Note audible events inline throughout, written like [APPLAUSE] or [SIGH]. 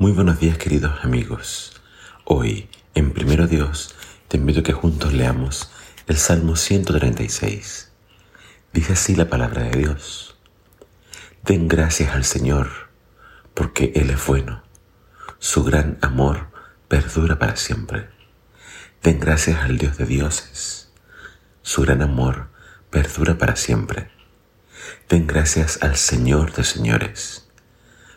Muy buenos días queridos amigos. Hoy, en Primero Dios, te invito a que juntos leamos el Salmo 136. Dice así la palabra de Dios. Den gracias al Señor, porque Él es bueno. Su gran amor perdura para siempre. Den gracias al Dios de dioses. Su gran amor perdura para siempre. Den gracias al Señor de señores.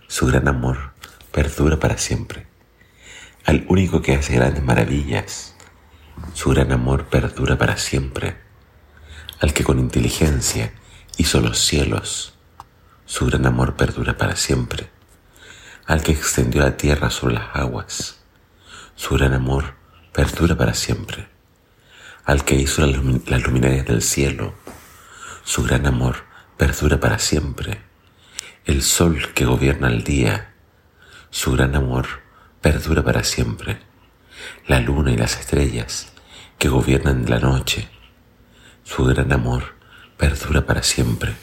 Su gran amor perdura para siempre. Al único que hace grandes maravillas, su gran amor perdura para siempre. Al que con inteligencia hizo los cielos, su gran amor perdura para siempre. Al que extendió la tierra sobre las aguas, su gran amor perdura para siempre. Al que hizo las luminarias del cielo, su gran amor perdura para siempre. El sol que gobierna el día, su gran amor perdura para siempre. La luna y las estrellas que gobiernan la noche. Su gran amor perdura para siempre.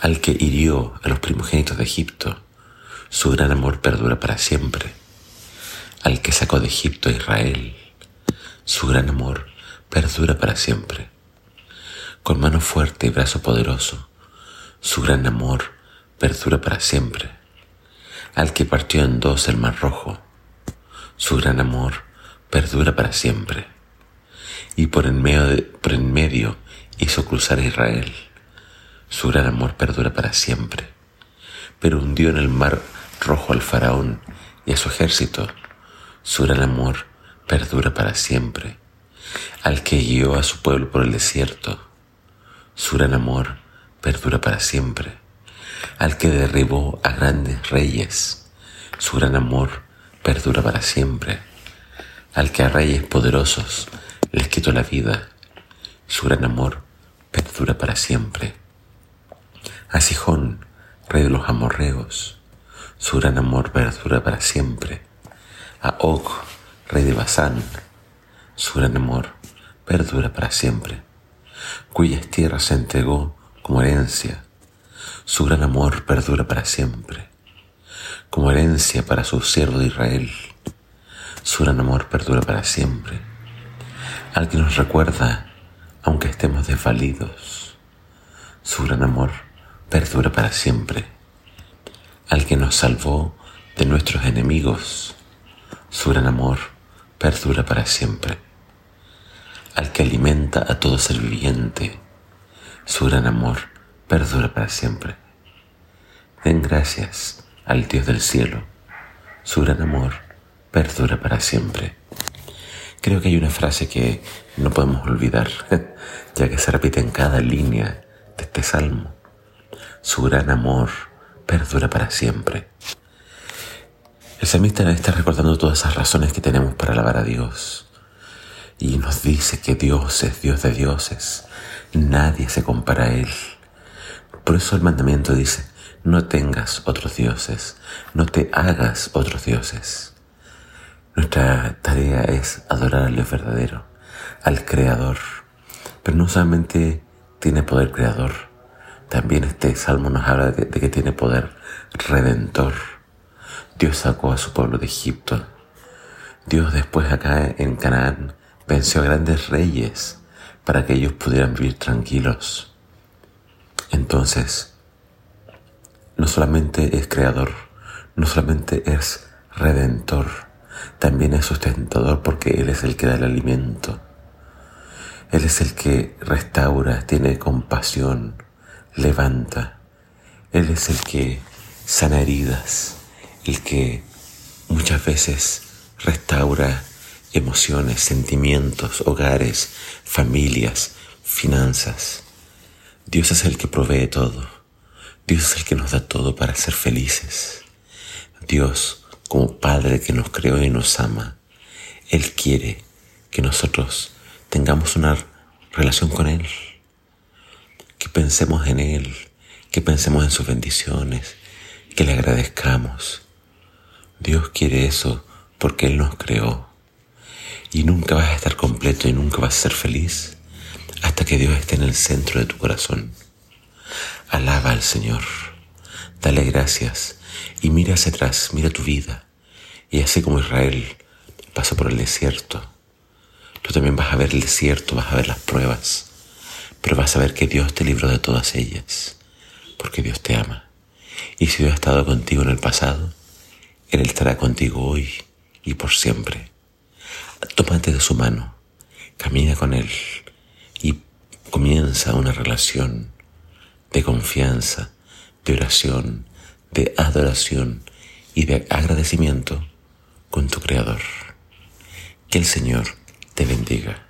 Al que hirió a los primogénitos de Egipto, su gran amor perdura para siempre. Al que sacó de Egipto a Israel, su gran amor perdura para siempre. Con mano fuerte y brazo poderoso, su gran amor perdura para siempre al que partió en dos el mar rojo. Su gran amor perdura para siempre. Y por en medio, hizo cruzar a Israel. Su gran amor perdura para siempre. Pero hundió en el mar rojo al faraón y a su ejército. Su gran amor perdura para siempre. Al que guió a su pueblo por el desierto. Su gran amor perdura para siempre al que derribó a grandes reyes. Su gran amor perdura para siempre. Al que a reyes poderosos les quitó la vida. Su gran amor perdura para siempre. A Sijón, rey de los amorreos, su gran amor perdura para siempre. A Og, rey de Basán, su gran amor perdura para siempre, cuyas tierras se entregó como herencia su gran amor perdura para siempre, como herencia para su siervo de Israel. Su gran amor perdura para siempre, al que nos recuerda, aunque estemos desvalidos. Su gran amor perdura para siempre, al que nos salvó de nuestros enemigos. Su gran amor perdura para siempre, al que alimenta a todo ser viviente. Su gran amor perdura para siempre. Den gracias al Dios del cielo. Su gran amor perdura para siempre. Creo que hay una frase que no podemos olvidar, [LAUGHS] ya que se repite en cada línea de este salmo. Su gran amor perdura para siempre. El salmista está recordando todas esas razones que tenemos para alabar a Dios. Y nos dice que Dios es Dios de dioses. Nadie se compara a Él. Por eso el mandamiento dice, no tengas otros dioses, no te hagas otros dioses. Nuestra tarea es adorar al Dios verdadero, al Creador. Pero no solamente tiene poder creador, también este salmo nos habla de, de que tiene poder redentor. Dios sacó a su pueblo de Egipto. Dios después acá en Canaán venció a grandes reyes para que ellos pudieran vivir tranquilos. Entonces, no solamente es creador, no solamente es redentor, también es sustentador porque Él es el que da el alimento. Él es el que restaura, tiene compasión, levanta. Él es el que sana heridas, el que muchas veces restaura emociones, sentimientos, hogares, familias, finanzas. Dios es el que provee todo. Dios es el que nos da todo para ser felices. Dios, como Padre que nos creó y nos ama, Él quiere que nosotros tengamos una relación con Él, que pensemos en Él, que pensemos en sus bendiciones, que le agradezcamos. Dios quiere eso porque Él nos creó. Y nunca vas a estar completo y nunca vas a ser feliz hasta que Dios esté en el centro de tu corazón. Alaba al Señor, dale gracias y mira hacia atrás, mira tu vida. Y así como Israel pasó por el desierto, tú también vas a ver el desierto, vas a ver las pruebas, pero vas a ver que Dios te libró de todas ellas, porque Dios te ama. Y si Dios ha estado contigo en el pasado, Él estará contigo hoy y por siempre. Tómate de su mano, camina con Él comienza una relación de confianza, de oración, de adoración y de agradecimiento con tu Creador. Que el Señor te bendiga.